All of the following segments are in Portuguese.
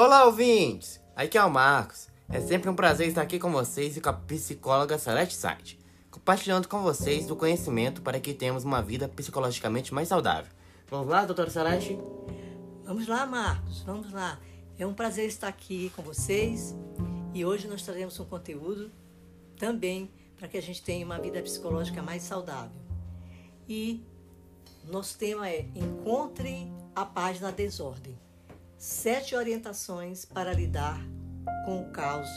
Olá, ouvintes! Aqui é o Marcos. É sempre um prazer estar aqui com vocês e com a psicóloga Celeste Site, compartilhando com vocês do conhecimento para que tenhamos uma vida psicologicamente mais saudável. Vamos lá, doutora Celeste? Vamos lá, Marcos, vamos lá. É um prazer estar aqui com vocês e hoje nós traremos um conteúdo também para que a gente tenha uma vida psicológica mais saudável. E nosso tema é Encontre a paz na desordem. Sete orientações para lidar com o caos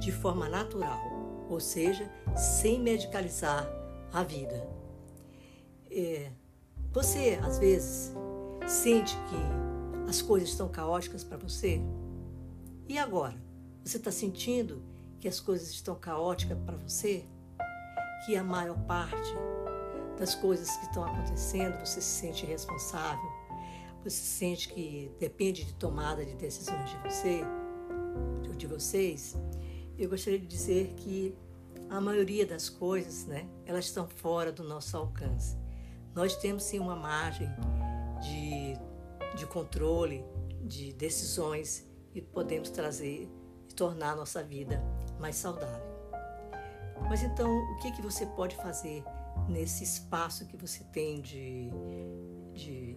de forma natural, ou seja, sem medicalizar a vida. É, você, às vezes, sente que as coisas estão caóticas para você? E agora? Você está sentindo que as coisas estão caóticas para você? Que a maior parte das coisas que estão acontecendo você se sente responsável? Você sente que depende de tomada de decisões de você? de vocês, eu gostaria de dizer que a maioria das coisas, né, elas estão fora do nosso alcance. Nós temos sim uma margem de, de controle, de decisões e podemos trazer e tornar a nossa vida mais saudável. Mas então, o que, que você pode fazer nesse espaço que você tem de, de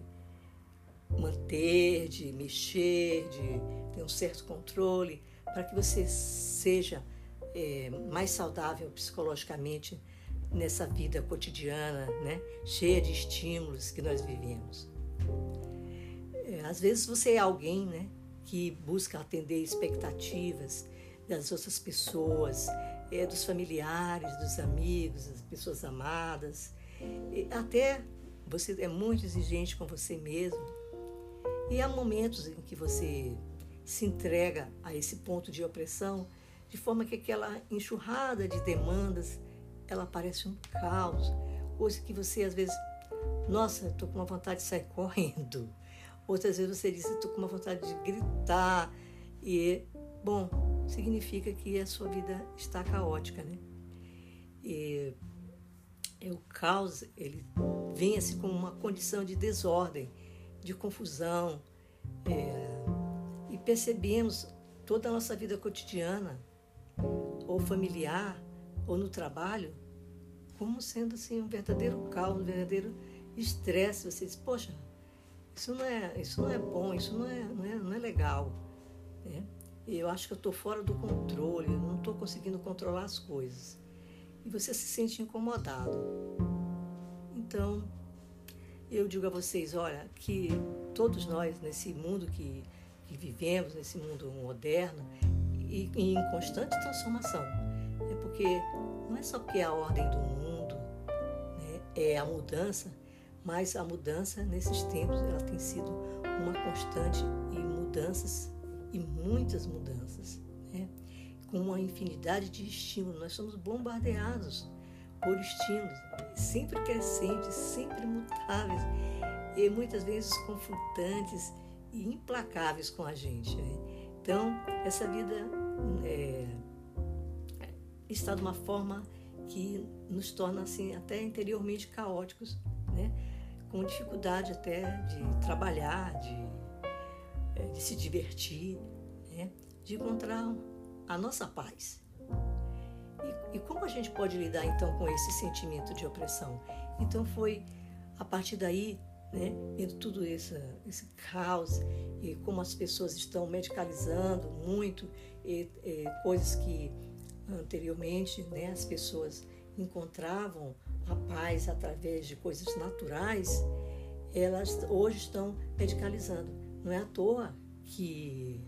manter, de mexer, de ter um certo controle? para que você seja é, mais saudável psicologicamente nessa vida cotidiana, né? cheia de estímulos que nós vivemos. É, às vezes você é alguém né, que busca atender expectativas das outras pessoas, é, dos familiares, dos amigos, das pessoas amadas. Até você é muito exigente com você mesmo. E há momentos em que você se entrega a esse ponto de opressão, de forma que aquela enxurrada de demandas, ela parece um caos. Coisa que você às vezes, nossa, estou com uma vontade de sair correndo. Outras vezes você diz, estou com uma vontade de gritar. E, bom, significa que a sua vida está caótica, né? E, e o caos, ele vem assim como uma condição de desordem, de confusão, é, percebemos toda a nossa vida cotidiana, ou familiar, ou no trabalho, como sendo assim um verdadeiro caos, um verdadeiro estresse. Você diz, poxa, isso não é, isso não é bom, isso não é, não é, não é legal. Né? Eu acho que eu estou fora do controle, eu não estou conseguindo controlar as coisas. E você se sente incomodado. Então, eu digo a vocês, olha, que todos nós nesse mundo que que vivemos nesse mundo moderno e, e em constante transformação. É porque não é só porque é a ordem do mundo, né, é a mudança, mas a mudança nesses tempos ela tem sido uma constante e mudanças e muitas mudanças, né, com uma infinidade de estímulos. Nós somos bombardeados por estímulos sempre crescentes, sempre mutáveis e muitas vezes confrontantes e implacáveis com a gente. Né? Então, essa vida é, está de uma forma que nos torna assim até interiormente caóticos, né? com dificuldade até de trabalhar, de, é, de se divertir, né? de encontrar a nossa paz. E, e como a gente pode lidar então com esse sentimento de opressão? Então foi a partir daí né? Vendo tudo esse, esse caos e como as pessoas estão medicalizando muito e, e coisas que anteriormente né, as pessoas encontravam a paz através de coisas naturais, elas hoje estão medicalizando. Não é à toa que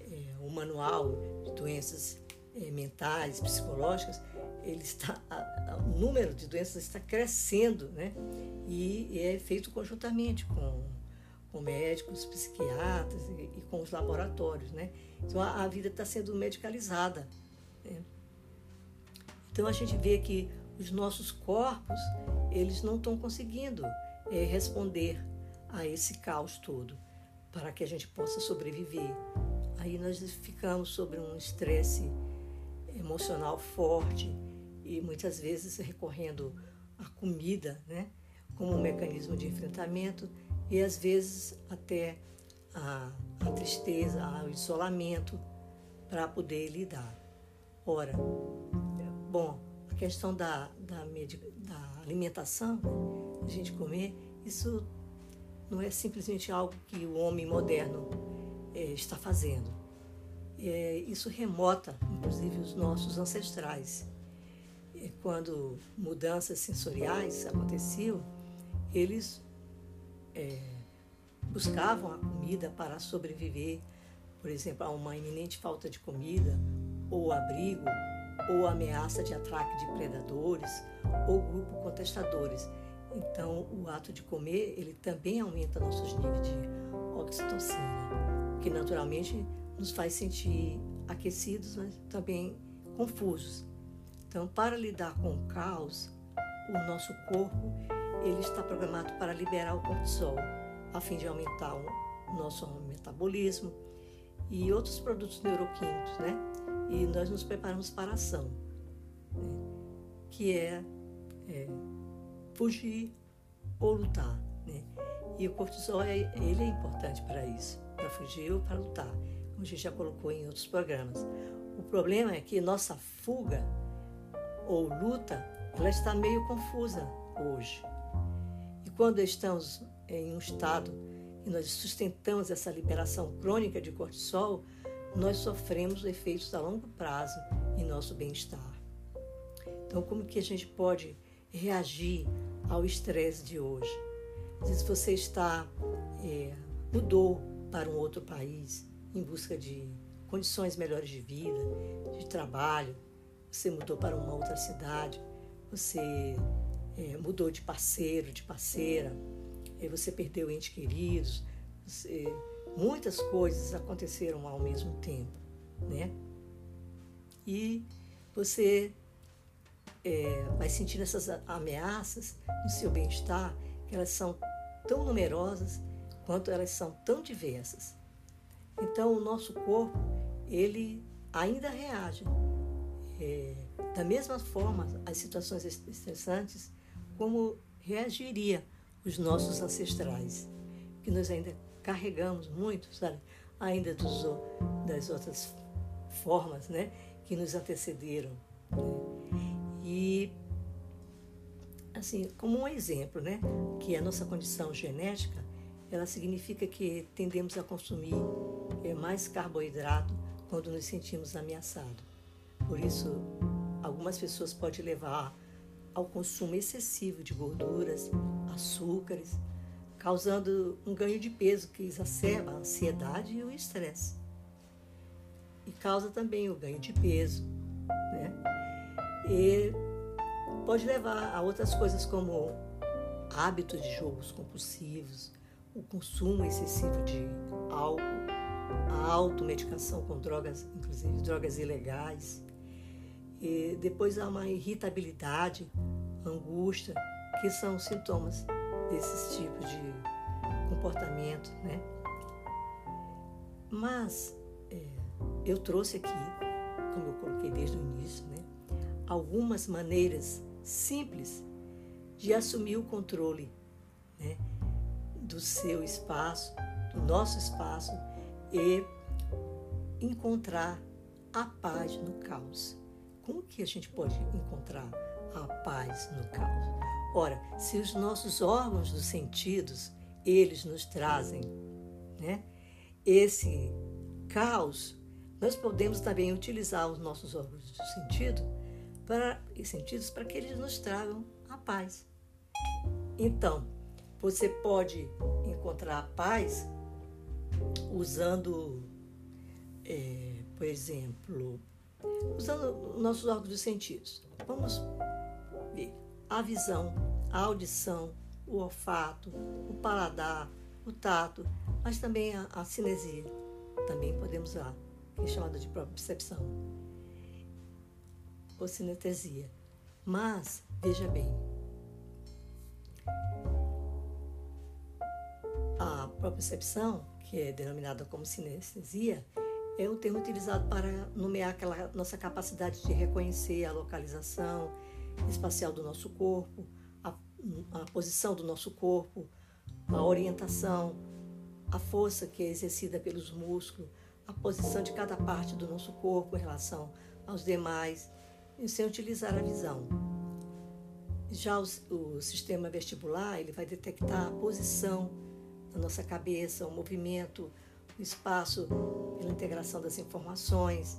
é, o manual de doenças é, mentais, psicológicas, ele está, a, a, o número de doenças está crescendo, né? E, é feito conjuntamente com, com médicos, psiquiatras e, e com os laboratórios, né? Então a, a vida está sendo medicalizada. Né? Então a gente vê que os nossos corpos eles não estão conseguindo é, responder a esse caos todo para que a gente possa sobreviver. Aí nós ficamos sobre um estresse emocional forte e muitas vezes recorrendo à comida, né, como um mecanismo de enfrentamento e às vezes até a, a tristeza, ao isolamento, para poder lidar. Ora, bom, a questão da, da, da alimentação, a gente comer, isso não é simplesmente algo que o homem moderno é, está fazendo. É, isso remota, inclusive, os nossos ancestrais. E quando mudanças sensoriais aconteciam, eles é, buscavam a comida para sobreviver, por exemplo, a uma iminente falta de comida, ou abrigo, ou ameaça de ataque de predadores, ou grupo contestadores. Então, o ato de comer, ele também aumenta nossos níveis de oxitocina, que naturalmente nos faz sentir aquecidos, mas também confusos. Então, para lidar com o caos, o nosso corpo ele está programado para liberar o cortisol, a fim de aumentar o nosso metabolismo e outros produtos neuroquímicos, né? E nós nos preparamos para a ação, né? que é, é, fugir ou lutar, né? E o cortisol é, ele é importante para isso, para fugir ou para lutar, a gente já colocou em outros programas. O problema é que nossa fuga ou luta, ela está meio confusa hoje quando estamos em um estado e nós sustentamos essa liberação crônica de cortisol, nós sofremos efeitos a longo prazo em nosso bem-estar. Então, como que a gente pode reagir ao estresse de hoje? Às vezes você está é, mudou para um outro país em busca de condições melhores de vida, de trabalho. Você mudou para uma outra cidade. Você é, mudou de parceiro, de parceira, aí você perdeu entes queridos, você, muitas coisas aconteceram ao mesmo tempo, né? E você é, vai sentindo essas ameaças no seu bem-estar, que elas são tão numerosas quanto elas são tão diversas. Então, o nosso corpo, ele ainda reage é, da mesma forma às situações estressantes como reagiria os nossos ancestrais, que nós ainda carregamos muito, sabe? Ainda dos, das outras formas, né? Que nos antecederam. Né? E, assim, como um exemplo, né? Que a nossa condição genética, ela significa que tendemos a consumir é, mais carboidrato quando nos sentimos ameaçados. Por isso, algumas pessoas podem levar ao consumo excessivo de gorduras, açúcares, causando um ganho de peso que exacerba a ansiedade e o estresse. E causa também o ganho de peso, né? E pode levar a outras coisas como hábitos de jogos compulsivos, o consumo excessivo de álcool, a automedicação com drogas, inclusive drogas ilegais, e depois há uma irritabilidade, angústia, que são sintomas desses tipos de comportamento, né? Mas é, eu trouxe aqui, como eu coloquei desde o início, né, algumas maneiras simples de assumir o controle do seu espaço, do nosso espaço e encontrar a paz no caos. Como que a gente pode encontrar a paz no caos? Ora, se os nossos órgãos dos sentidos, eles nos trazem, né? Esse caos, nós podemos também utilizar os nossos órgãos do sentido para, sentidos para que eles nos tragam a paz. Então, você pode encontrar a paz usando, é, por exemplo, usando nossos órgãos dos sentidos. Vamos ver a visão, a audição, o olfato, o paladar, o tato, mas também a, a cinesia. Também podemos usar, que é chamada de própria percepção, ou cinetesia. Mas, veja bem, percepção, que é denominada como sinestesia, é um termo utilizado para nomear aquela nossa capacidade de reconhecer a localização espacial do nosso corpo, a, a posição do nosso corpo, a orientação, a força que é exercida pelos músculos, a posição de cada parte do nosso corpo em relação aos demais, sem utilizar a visão. Já o, o sistema vestibular ele vai detectar a posição da nossa cabeça, o movimento, o espaço pela integração das informações.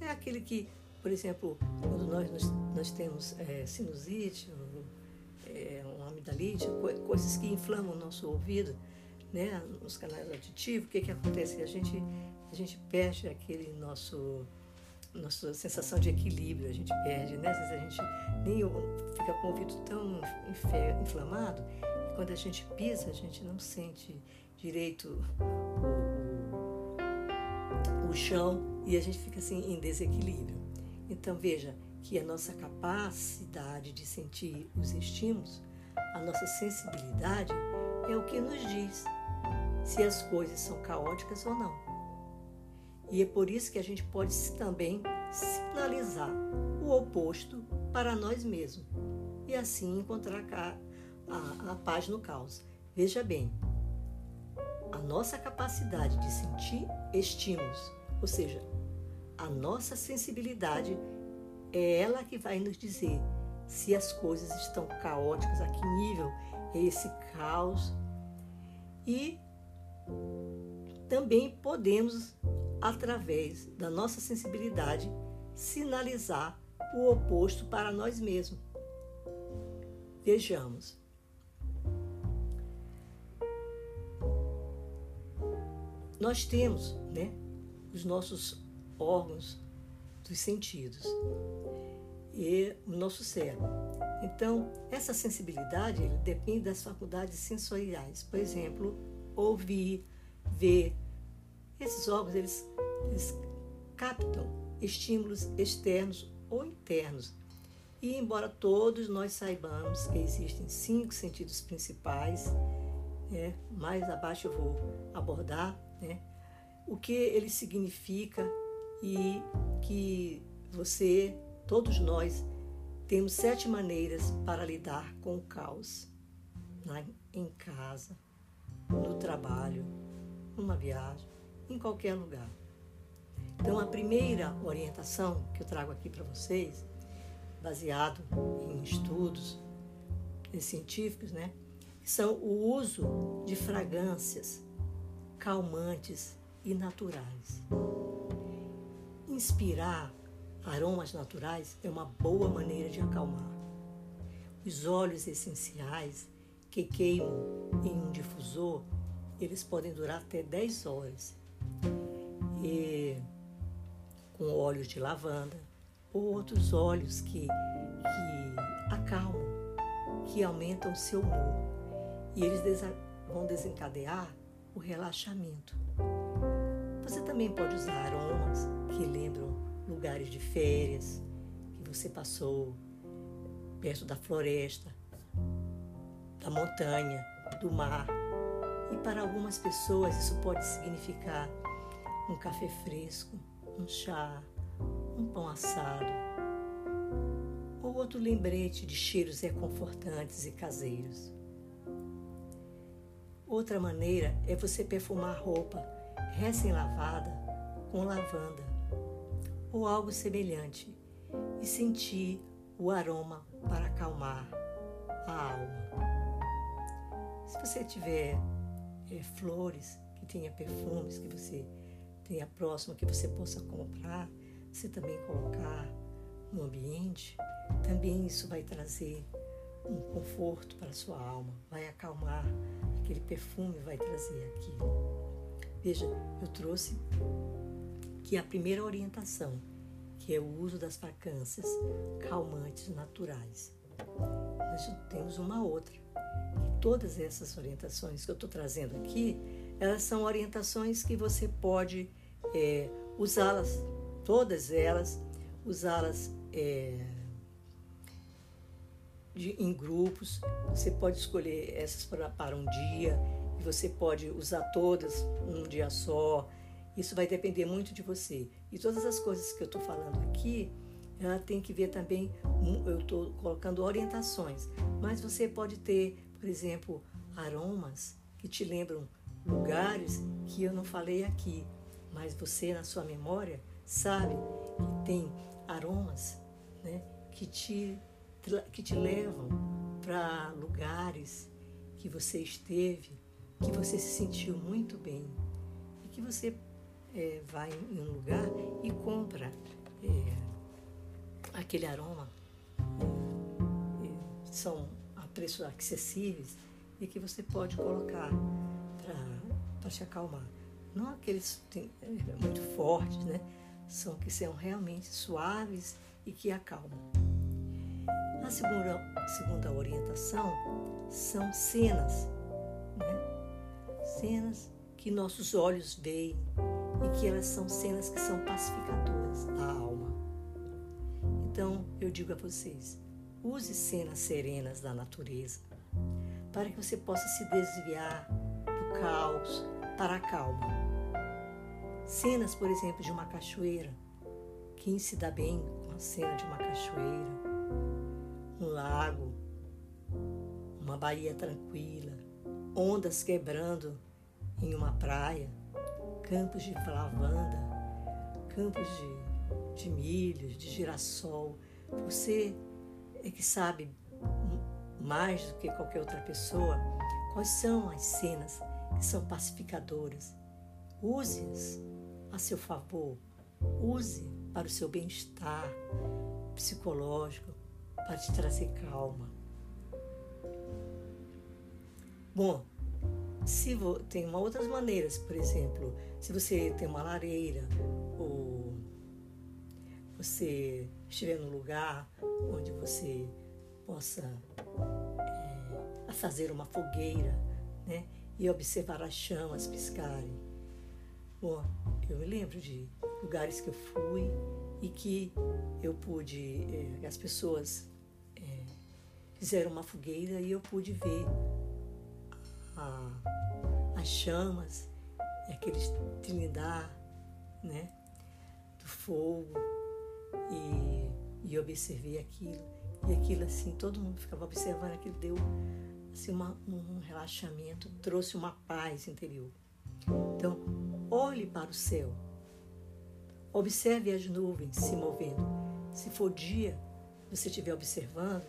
É aquele que, por exemplo, quando nós, nós, nós temos é, sinusite, é, uma amidalite, coisas que inflamam o nosso ouvido, né, nos canais auditivos, o que, que acontece? A gente, a gente perde aquele nosso nossa sensação de equilíbrio, a gente perde, né? Às vezes a gente nem fica com o ouvido tão inflamado quando a gente pisa, a gente não sente direito o, chão e a gente fica assim em desequilíbrio. Então veja que a nossa capacidade de sentir os estímulos, a nossa sensibilidade é o que nos diz se as coisas são caóticas ou não. E é por isso que a gente pode também sinalizar o oposto para nós mesmos e assim encontrar a, a, paz no caos. Veja bem, a nossa capacidade de sentir estímulos, ou seja, a nossa sensibilidade é ela que vai nos dizer se as coisas estão caóticas, a que nível é esse caos. E também podemos, através da nossa sensibilidade, sinalizar o oposto para nós mesmos. Vejamos. Nós temos né, os nossos órgãos dos sentidos e o nosso cérebro. Então, essa sensibilidade depende das faculdades sensoriais. Por exemplo, ouvir, ver. Esses órgãos eles, eles captam estímulos externos ou internos. E embora todos nós saibamos que existem cinco sentidos principais, né, mais abaixo eu vou abordar né, o que ele significa e que você, todos nós, temos sete maneiras para lidar com o caos né, em casa, no trabalho, numa viagem, em qualquer lugar. Então, a primeira orientação que eu trago aqui para vocês, baseado em estudos científicos, né, são o uso de fragrâncias calmantes e naturais. Inspirar aromas naturais é uma boa maneira de acalmar. Os óleos essenciais que queimam em um difusor, eles podem durar até 10 horas. E com óleos de lavanda ou outros óleos que, que acalmam, que aumentam o seu humor. E eles vão desencadear o relaxamento. Você também pode usar aromas que lembram lugares de férias que você passou perto da floresta, da montanha, do mar. E para algumas pessoas isso pode significar um café fresco, um chá, um pão assado ou outro lembrete de cheiros reconfortantes e caseiros. Outra maneira é você perfumar roupa recém-lavada com lavanda ou algo semelhante e sentir o aroma para acalmar a alma. Se você tiver é, flores que tenha perfumes que você tenha próximo que você possa comprar, você também colocar no ambiente, também isso vai trazer um conforto para a sua alma, vai acalmar, aquele perfume vai trazer aquilo. Veja, eu trouxe que a primeira orientação, que é o uso das fragrâncias calmantes naturais. Nós temos uma outra, todas essas orientações que eu estou trazendo aqui, elas são orientações que você pode é, usá-las, todas elas, usá-las é, em grupos. Você pode escolher essas para, para um dia e você pode usar todas num dia só. Isso vai depender muito de você. E todas as coisas que eu estou falando aqui, ela tem que ver também, eu estou colocando orientações, mas você pode ter por exemplo, aromas que te lembram lugares que eu não falei aqui, mas você na sua memória sabe que tem aromas né, que, te, que te levam para lugares que você esteve, que você se sentiu muito bem e que você é, vai em um lugar e compra é, aquele aroma. É, são a preços acessíveis e que você pode colocar para te acalmar. Não aqueles é, muito fortes, né? São que são realmente suaves e que acalmam. A segunda, segunda orientação são cenas, né? cenas que nossos olhos veem e que elas são cenas que são pacificadoras da alma. Então eu digo a vocês, use cenas serenas da natureza para que você possa se desviar do caos para a calma. Cenas, por exemplo, de uma cachoeira. Quem se dá bem com a cena de uma cachoeira, um lago, uma baía tranquila, ondas quebrando em uma praia, campos de lavanda, campos de, de milhos, de girassol. Você é que sabe mais do que qualquer outra pessoa quais são as cenas que são pacificadoras. Use-as a seu favor, use para o seu bem-estar psicológico, para te trazer calma. Bom, se vo, tem uma outras maneiras, por exemplo, se você tem uma lareira ou você estiver num lugar onde você possa é, fazer uma fogueira, né? E observar as chamas piscarem. Bom, eu me lembro de lugares que eu fui e que eu pude, é, as pessoas fizeram uma fogueira e eu pude ver as chamas, aquele trinidar, né? Do fogo e, e observei aquilo. E aquilo assim, todo mundo ficava observando, aquilo deu assim, uma, um relaxamento, trouxe uma paz interior. Então, olhe para o céu. Observe as nuvens se movendo. Se for dia, você estiver observando,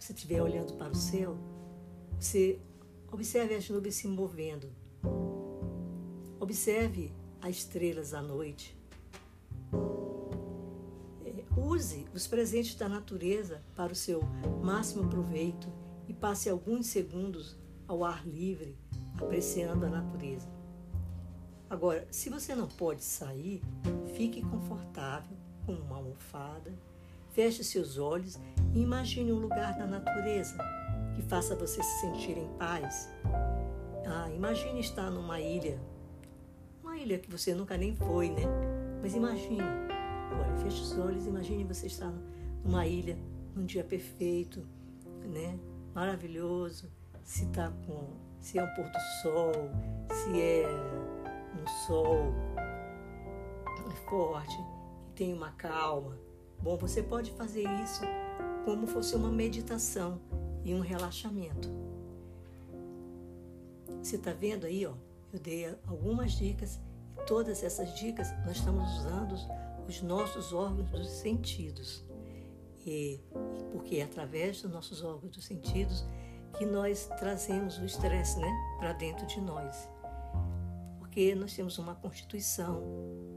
você estiver olhando para o céu, você observe as nuvens se movendo. Observe as estrelas à noite. Use os presentes da natureza para o seu máximo proveito e passe alguns segundos ao ar livre, apreciando a natureza. Agora, se você não pode sair, fique confortável com uma almofada, feche seus olhos e imagine um lugar na natureza que faça você se sentir em paz. Ah, imagine estar numa ilha, uma ilha que você nunca nem foi, né? Mas imagine Agora, feche os olhos, imagine você estar numa ilha, num dia perfeito, né? Maravilhoso. Se tá com, se é um pôr do sol, se é um sol forte, que tem uma calma. Bom, você pode fazer isso como fosse uma meditação e um relaxamento. Você está vendo aí, ó? Eu dei algumas dicas e todas essas dicas nós estamos usando os nossos órgãos dos sentidos. E, porque é através dos nossos órgãos dos sentidos que nós trazemos o estresse né, para dentro de nós. Porque nós temos uma constituição,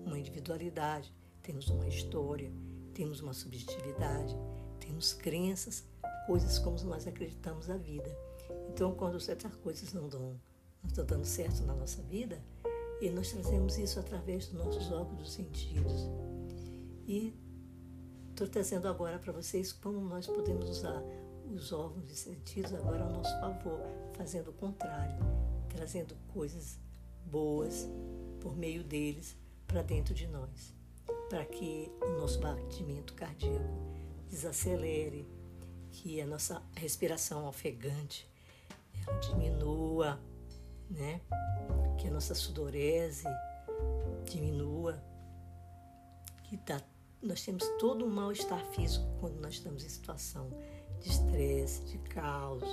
uma individualidade, temos uma história, temos uma subjetividade, temos crenças, coisas como nós acreditamos a vida. Então, quando certas coisas não dão, não estão dando certo na nossa vida, e nós trazemos isso através dos nossos órgãos dos sentidos. E estou trazendo agora para vocês como nós podemos usar os órgãos e sentidos agora ao nosso favor, fazendo o contrário, trazendo coisas boas por meio deles para dentro de nós, para que o nosso batimento cardíaco desacelere, que a nossa respiração ofegante diminua, né? Que a nossa sudorese diminua, que tá nós temos todo um mal-estar físico quando nós estamos em situação de estresse, de caos,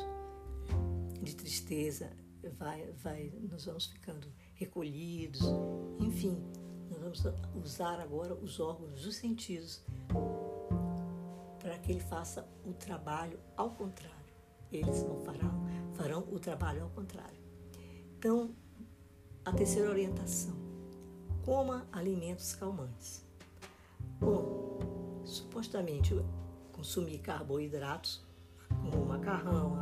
de tristeza. vai, vai, nós vamos ficando recolhidos, enfim, vamos usar agora os órgãos dos sentidos para que ele faça o trabalho ao contrário. Eles não farão, farão o trabalho ao contrário. Então, a terceira orientação: coma alimentos calmantes. Bom, supostamente consumir carboidratos, como o macarrão,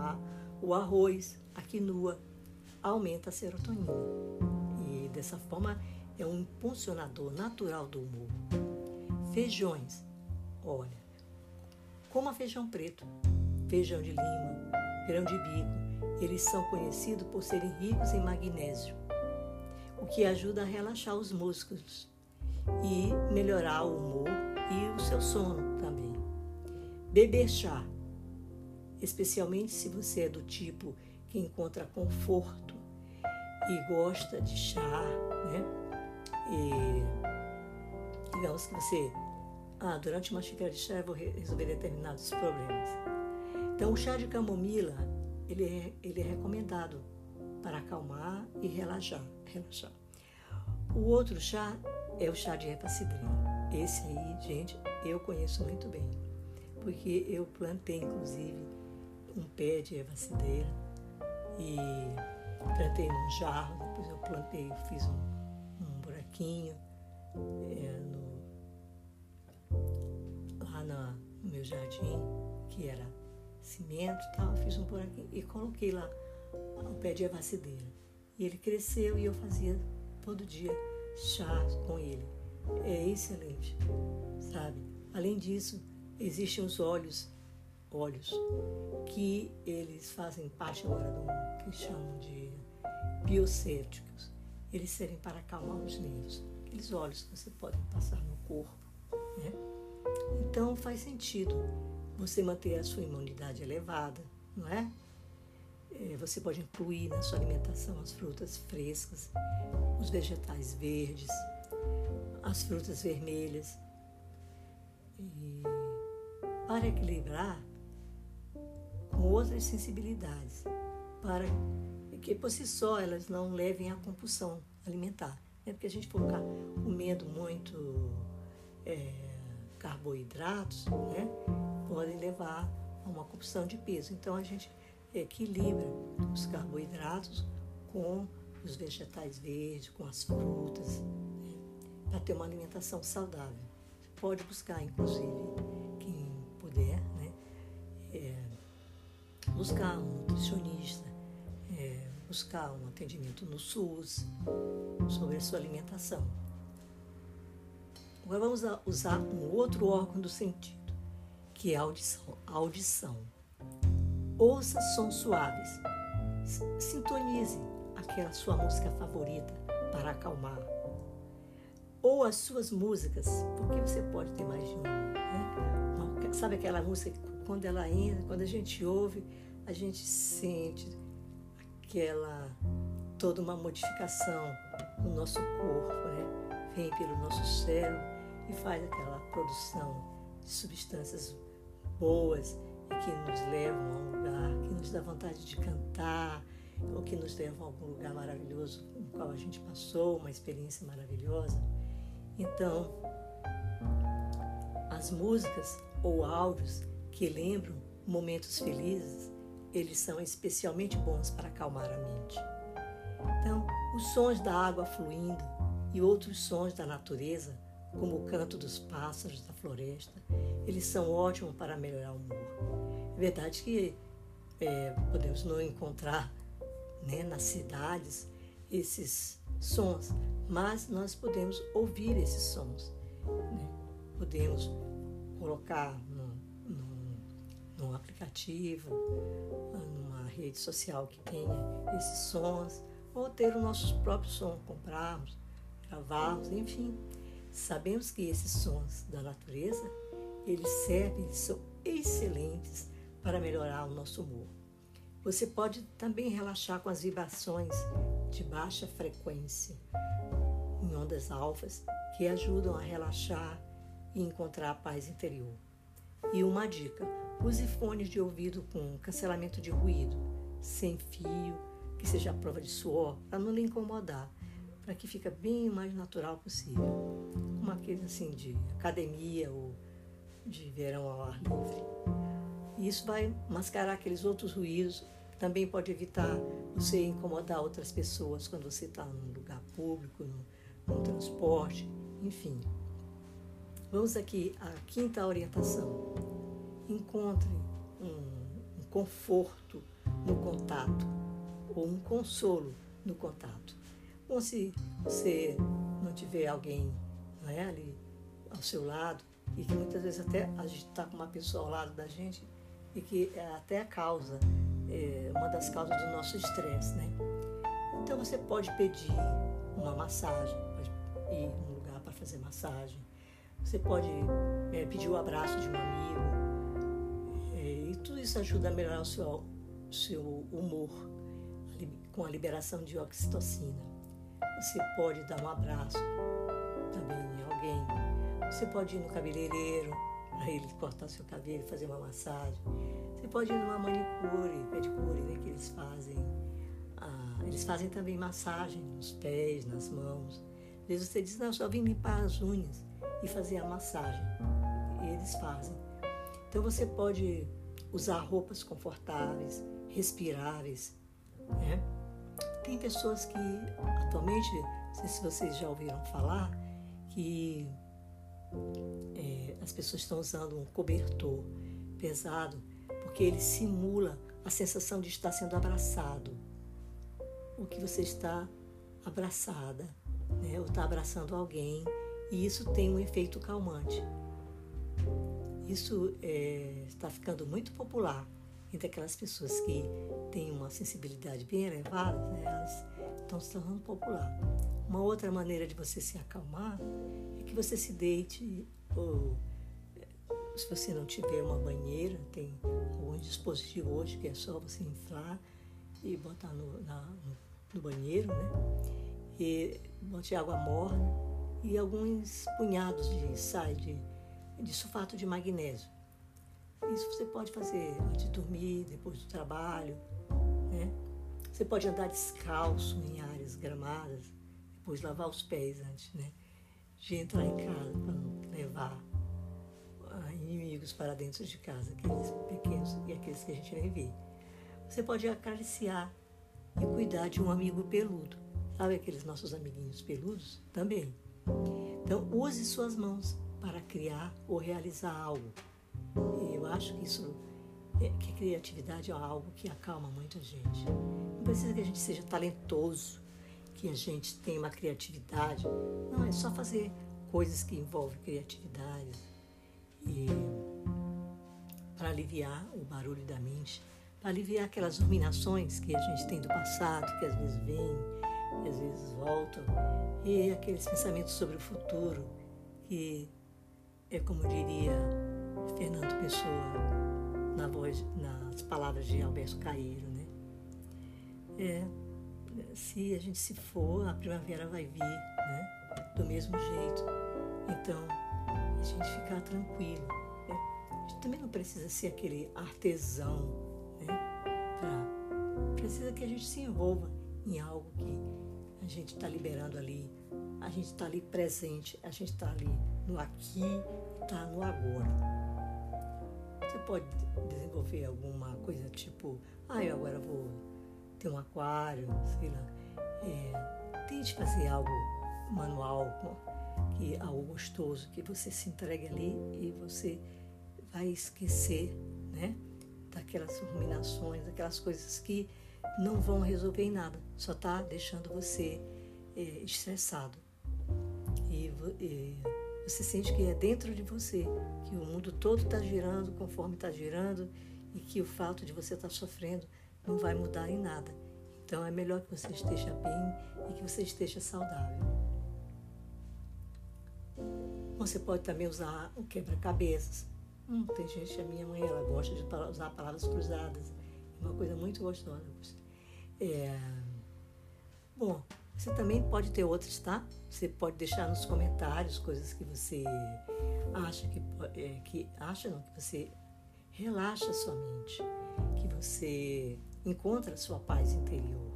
o arroz, a quinoa, aumenta a serotonina. E dessa forma é um impulsionador natural do humor. Feijões. Olha, como a feijão preto, feijão de lima, grão de bico, eles são conhecidos por serem ricos em magnésio, o que ajuda a relaxar os músculos e melhorar o humor e o seu sono também. Beber chá, especialmente se você é do tipo que encontra conforto e gosta de chá, né? E digamos que você, ah, durante uma xícara de chá eu vou resolver determinados problemas. Então, o chá de camomila, ele é, ele é recomendado para acalmar e relaxar, relaxar. O outro chá é o chá de erva cidreira. Esse aí, gente, eu conheço muito bem, porque eu plantei, inclusive, um pé de erva cidreira e plantei num jarro, depois eu plantei, fiz um, buraquinho é, no, lá na, no meu jardim, que era cimento e tal, fiz um buraquinho e coloquei lá o pé de avacideira. E ele cresceu e eu fazia todo dia chá com ele. É excelente, sabe? Além disso, existem os óleos óleos, que eles fazem parte agora do que chamam de biocêticos. Eles servem para acalmar os nervos. Aqueles óleos que você pode passar no corpo. Né? Então faz sentido você manter a sua imunidade elevada, não é? é? Você pode incluir na sua alimentação as frutas frescas, os vegetais verdes, as frutas vermelhas. E para equilibrar, com outras sensibilidades, para que por si só elas não levem à compulsão alimentar. É porque a gente for ficar comendo muito é, carboidratos, né, podem levar a uma compulsão de peso. Então a gente equilibra os carboidratos com os vegetais verdes, com as frutas, né, para ter uma alimentação saudável. Você pode buscar, inclusive, quem puder, né, é, buscar um nutricionista, buscar um atendimento no SUS sobre a sua alimentação. Agora vamos usar um outro órgão do sentido, que é a audição. A audição. Ouça sons suaves. Sintonize aquela sua música favorita para acalmar. Ou as suas músicas, porque você pode ter mais de uma. Né? Sabe aquela música que quando ela entra, quando a gente ouve, a gente sente aquela toda uma modificação no nosso corpo, né? Vem pelo nosso cérebro e faz aquela produção de substâncias boas e que nos levam a um lugar, que nos dá vontade de cantar, ou que nos levam a algum lugar maravilhoso no qual a gente passou, uma experiência maravilhosa. Então, as músicas ou áudios que lembram momentos felizes eles são especialmente bons para acalmar a mente. Então, os sons da água fluindo e outros sons da natureza, como o canto dos pássaros da floresta, eles são ótimos para melhorar o humor. É verdade que é, podemos não encontrar né, nas cidades esses sons, mas nós podemos ouvir esses sons. Né? Podemos colocar num aplicativo, numa rede social que tenha esses sons, ou ter o nosso próprio som, comprarmos, gravarmos, enfim. Sabemos que esses sons da natureza, eles servem, eles são excelentes para melhorar o nosso humor. Você pode também relaxar com as vibrações de baixa frequência, em ondas alfas, que ajudam a relaxar e encontrar a paz interior. E uma dica: Use fones de ouvido com cancelamento de ruído, sem fio, que seja a prova de suor, para não lhe incomodar, para que fique bem mais natural possível. Uma coisa assim de academia ou de verão ao ar livre. E isso vai mascarar aqueles outros ruídos. Também pode evitar você incomodar outras pessoas quando você está num lugar público, no, no transporte, enfim. Vamos aqui à quinta orientação. Encontre um, um conforto no contato ou um consolo no contato. Ou se você não tiver alguém não é, ali ao seu lado, e que muitas vezes até a gente está com uma pessoa ao lado da gente e que é até a causa, é uma das causas do nosso estresse, né? Então você pode pedir uma massagem, pode ir num lugar para fazer massagem, você pode é, pedir o abraço de um amigo, é, e tudo isso ajuda a melhorar o seu, seu humor com a liberação de oxitocina. Você pode dar um abraço também em alguém você pode ir no cabeleireiro, para ele cortar seu cabelo, fazer uma massagem. Você pode ir numa manicure, pedicure, né, que eles fazem. Ah, eles fazem também massagem nos pés, nas mãos. Às vezes você diz, não, só vim limpar as unhas e fazer a massagem. Eles fazem. Então você pode usar roupas confortáveis, respiráveis. Né? Tem pessoas que atualmente, não sei se vocês já ouviram falar, que é, as pessoas estão usando um cobertor pesado porque ele simula a sensação de estar sendo abraçado, ou que você está abraçada, né? ou está abraçando alguém, e isso tem um efeito calmante. Isso é, está ficando muito popular entre aquelas pessoas que têm uma sensibilidade bem elevada, né? elas estão se tornando popular. Uma outra maneira de você se acalmar é que você se deite ou se você não tiver uma banheira, tem um dispositivo hoje que é só você inflar e botar no, na, no banheiro, né? E bote água morna e alguns punhados de sai de, de sulfato de magnésio. Isso você pode fazer antes de dormir, depois do trabalho, né? Você pode andar descalço em áreas gramadas depois lavar os pés antes, né? De entrar em casa para não levar ah, inimigos para dentro de casa, aqueles pequenos e aqueles que a gente nem vê. Você pode acariciar e cuidar de um amigo peludo. Sabe aqueles nossos amiguinhos peludos? Também. Então, use suas mãos para criar ou realizar algo. E eu acho que isso, é, que a criatividade é algo que acalma muita gente. Não precisa que a gente seja talentoso que a gente tem uma criatividade. Não, é só fazer coisas que envolvem criatividade e para aliviar o barulho da mente, para aliviar aquelas ruminações que a gente tem do passado, que às vezes vêm, que às vezes voltam, e aqueles pensamentos sobre o futuro, que é como diria Fernando Pessoa na voz, nas palavras de Alberto Caeiro, né? É, se a gente se for, a primavera vai vir, né? Do mesmo jeito. Então, a gente ficar tranquilo. Né? A gente também não precisa ser aquele artesão, né? Pra, precisa que a gente se envolva em algo que gente está liberando ali. A gente está ali presente, a gente está ali no aqui, está no agora. Você pode desenvolver alguma coisa tipo, ah, eu agora vou ter um aquário, sei lá. É, tente fazer algo manual, que algo gostoso, que você se entregue ali e você vai esquecer, né? Daquelas ruminações, daquelas coisas que não vão resolver em nada, só está deixando você é, estressado. E, e, você sente que é dentro de você, que o mundo todo está girando conforme está girando e que o fato de você estar tá sofrendo não vai mudar em nada. Então é melhor que você esteja bem e que você esteja saudável. Você pode também usar o quebra-cabeças. Hum, tem gente, a minha mãe, ela gosta de usar palavras cruzadas. É uma coisa muito gostosa. É... Bom, você também pode ter outras, tá? Você pode deixar nos comentários coisas que você acha que, é, que acha, não, que você relaxa sua mente, que você encontra a sua paz interior.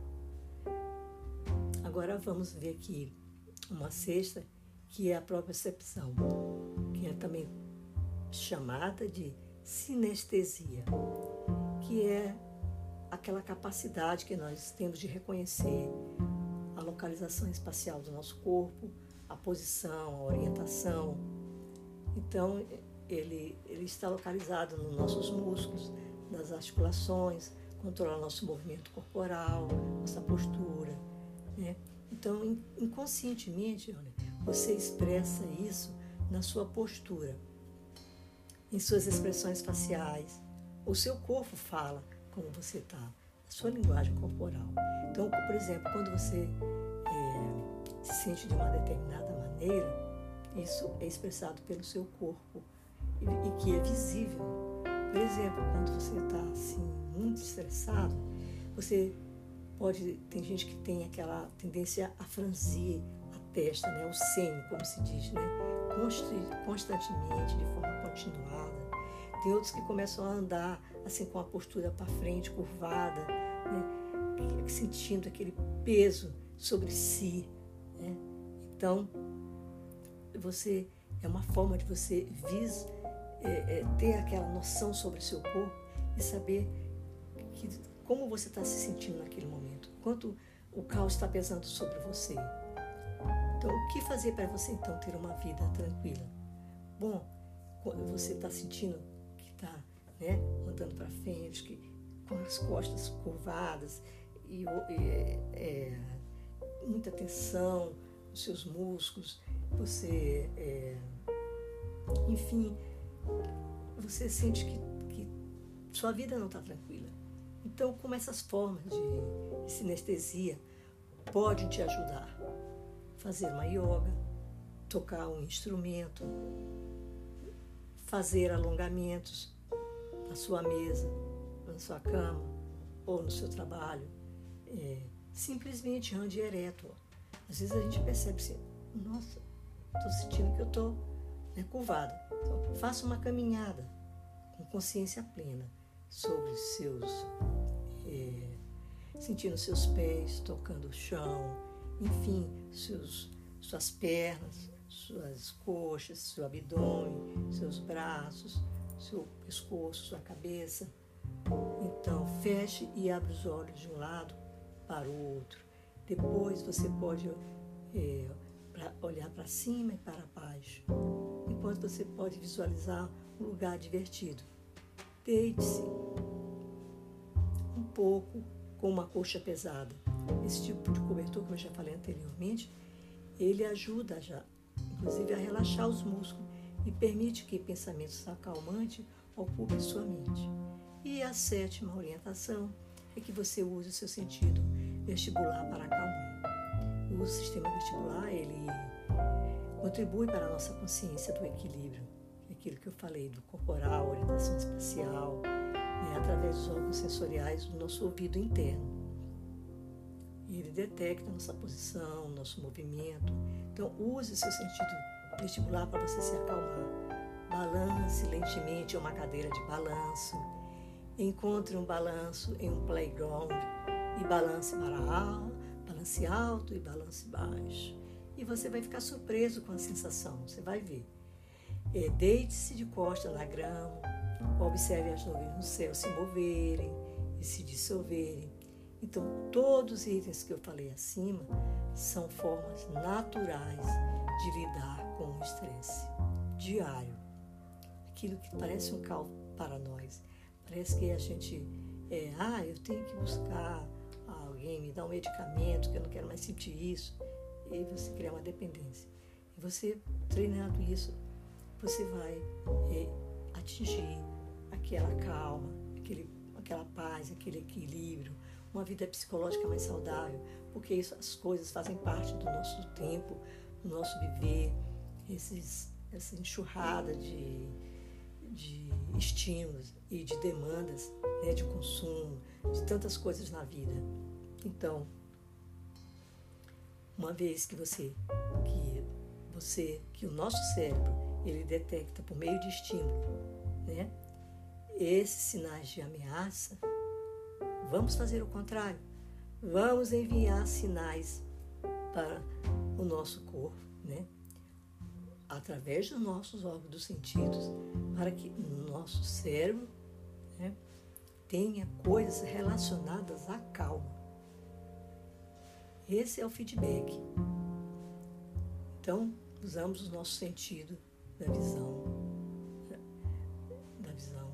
Agora vamos ver aqui uma sexta que é a propriocepção, que é também chamada de sinestesia, que é aquela capacidade que nós temos de reconhecer a localização espacial do nosso corpo, a posição, a orientação. Então, ele, ele está localizado nos nossos músculos, nas articulações, controla nosso movimento corporal, nossa postura. Né? Então, inconscientemente, você expressa isso na sua postura, em suas expressões faciais. O seu corpo fala como você está, a sua linguagem corporal. Então, por exemplo, quando você é, se sente de uma determinada maneira, isso é expressado pelo seu corpo e, e que é visível. Por exemplo, quando você está assim muito estressado, você pode tem gente que tem aquela tendência a franzir a testa, né, o senho, como se diz, né, constantemente, de forma continuada. Outros que começam a andar assim com a postura para frente, curvada, né? sentindo aquele peso sobre si. Né? Então, você é uma forma de você vis, é, é, ter aquela noção sobre o seu corpo e saber que, como você está se sentindo naquele momento, quanto o caos está pesando sobre você. Então, o que fazer para você então ter uma vida tranquila? Bom, quando você está sentindo está né, andando para frente, que, com as costas curvadas e, e é, muita tensão nos seus músculos, você, é, enfim, você sente que, que sua vida não está tranquila. Então, como essas formas de sinestesia podem te ajudar? Fazer uma yoga, tocar um instrumento, fazer alongamentos, na sua mesa, na sua cama ou no seu trabalho. É, simplesmente ande ereto. Às vezes a gente percebe assim, nossa, estou sentindo que eu estou né, curvada. Então, faça uma caminhada com consciência plena sobre seus. É, sentindo seus pés tocando o chão, enfim, seus, suas pernas, suas coxas, seu abdômen, seus braços, seu pescoço, sua cabeça. Então, feche e abre os olhos de um lado para o outro. Depois você pode é, olhar para cima e para baixo. Enquanto você pode visualizar um lugar divertido. Deite-se um pouco com uma coxa pesada. Esse tipo de cobertor, como eu já falei anteriormente, ele ajuda já, inclusive a relaxar os músculos e permite que pensamentos acalmantes ocupem sua mente. E a sétima orientação é que você use o seu sentido vestibular para acalmar. O sistema vestibular, ele contribui para a nossa consciência do equilíbrio, aquilo que eu falei, do corporal, orientação espacial, né, através dos órgãos sensoriais do nosso ouvido interno. Ele detecta nossa posição, nosso movimento. Então, use seu sentido vestibular para você se acalmar. Balance lentamente uma cadeira de balanço. Encontre um balanço em um playground e balance para alto, balance alto e balance baixo. E você vai ficar surpreso com a sensação, você vai ver. É, Deite-se de costas na grama, observe as nuvens no céu se moverem e se dissolverem. Então, todos os itens que eu falei acima são formas naturais de lidar com o estresse diário. Aquilo que parece um caos para nós. Parece que a gente, é, ah, eu tenho que buscar alguém me dar um medicamento, que eu não quero mais sentir isso. E aí você cria uma dependência. E você, treinando isso, você vai é, atingir aquela calma, aquele, aquela paz, aquele equilíbrio, uma vida psicológica mais saudável, porque isso, as coisas fazem parte do nosso tempo, do nosso viver esses, essa enxurrada de, de estímulos e de demandas né, de consumo, de tantas coisas na vida. Então, uma vez que você, que você, que o nosso cérebro, ele detecta por meio de estímulo, né, esses sinais de ameaça, vamos fazer o contrário. Vamos enviar sinais para o nosso corpo, né? através dos nossos órgãos dos sentidos, para que o nosso cérebro né, tenha coisas relacionadas à calma. Esse é o feedback. Então, usamos o nosso sentido da visão, da visão,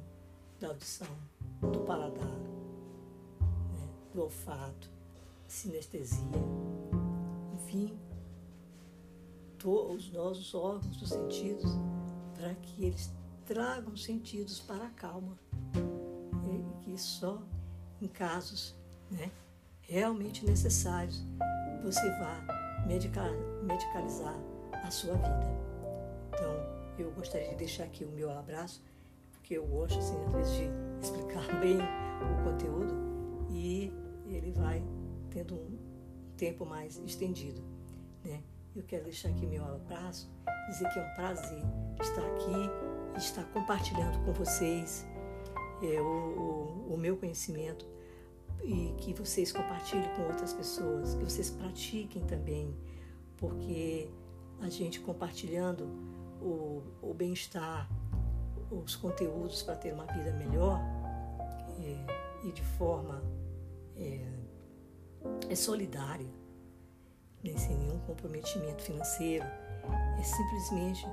da audição, do paladar, né, do olfato, sinestesia, enfim, os nossos órgãos dos sentidos para que eles tragam sentidos para a calma. E que só em casos né, realmente necessários você vá medicar, medicalizar a sua vida. Então, eu gostaria de deixar aqui o meu abraço, porque eu gosto, assim, às vezes, de explicar bem o conteúdo e ele vai tendo um tempo mais estendido, né? Eu quero deixar aqui meu abraço, dizer que é um prazer estar aqui estar compartilhando com vocês é, o, o, o meu conhecimento e que vocês compartilhem com outras pessoas, que vocês pratiquem também, porque a gente compartilhando o, o bem-estar, os conteúdos para ter uma vida melhor é, e de forma é, é solidária, nem sem nenhum comprometimento financeiro, é simplesmente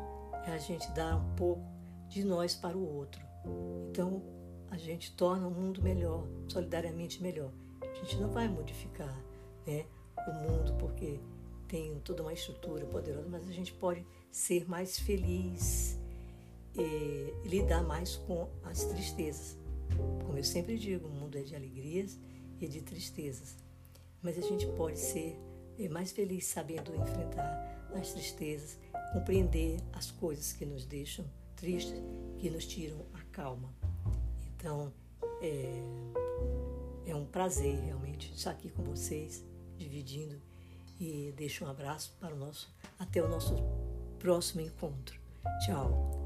a gente dar um pouco de nós para o outro. Então, a gente torna o mundo melhor, solidariamente melhor. A gente não vai modificar né, o mundo porque tem toda uma estrutura poderosa, mas a gente pode ser mais feliz e lidar mais com as tristezas. Como eu sempre digo, o mundo é de alegrias e de tristezas, mas a gente pode ser é mais feliz sabendo enfrentar as tristezas, compreender as coisas que nos deixam tristes, que nos tiram a calma. Então, é, é um prazer realmente estar aqui com vocês, dividindo e deixo um abraço para o nosso até o nosso próximo encontro. Tchau.